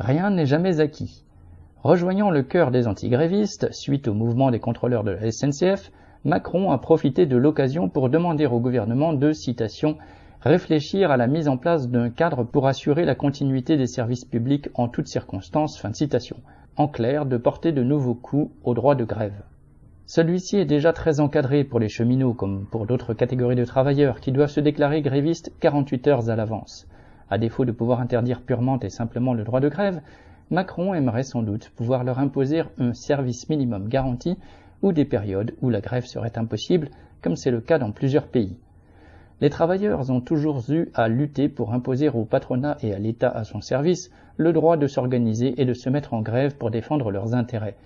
Rien n'est jamais acquis. Rejoignant le cœur des antigrévistes, suite au mouvement des contrôleurs de la SNCF, Macron a profité de l'occasion pour demander au gouvernement de, citation, réfléchir à la mise en place d'un cadre pour assurer la continuité des services publics en toutes circonstances, fin citation. En clair, de porter de nouveaux coups au droit de grève. Celui-ci est déjà très encadré pour les cheminots comme pour d'autres catégories de travailleurs qui doivent se déclarer grévistes 48 heures à l'avance. À défaut de pouvoir interdire purement et simplement le droit de grève, Macron aimerait sans doute pouvoir leur imposer un service minimum garanti ou des périodes où la grève serait impossible, comme c'est le cas dans plusieurs pays. Les travailleurs ont toujours eu à lutter pour imposer au patronat et à l'État à son service le droit de s'organiser et de se mettre en grève pour défendre leurs intérêts.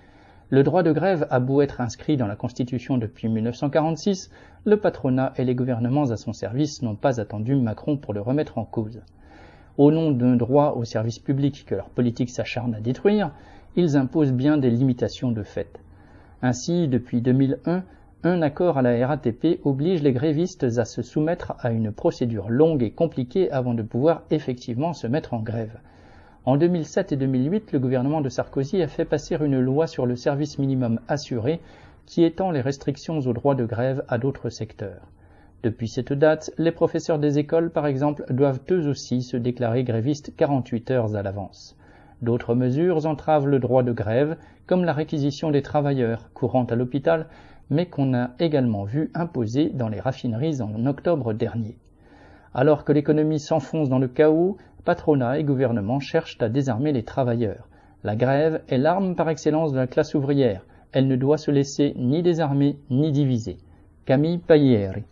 Le droit de grève a beau être inscrit dans la Constitution depuis 1946, le patronat et les gouvernements à son service n'ont pas attendu Macron pour le remettre en cause. Au nom d'un droit au service public que leur politique s'acharne à détruire, ils imposent bien des limitations de fait. Ainsi, depuis 2001, un accord à la RATP oblige les grévistes à se soumettre à une procédure longue et compliquée avant de pouvoir effectivement se mettre en grève. En 2007 et 2008, le gouvernement de Sarkozy a fait passer une loi sur le service minimum assuré qui étend les restrictions au droit de grève à d'autres secteurs. Depuis cette date, les professeurs des écoles, par exemple, doivent eux aussi se déclarer grévistes 48 heures à l'avance. D'autres mesures entravent le droit de grève, comme la réquisition des travailleurs, courante à l'hôpital, mais qu'on a également vu imposer dans les raffineries en octobre dernier. Alors que l'économie s'enfonce dans le chaos, patronat et gouvernement cherchent à désarmer les travailleurs. La grève est l'arme par excellence de la classe ouvrière. Elle ne doit se laisser ni désarmer ni diviser. Camille Paglieri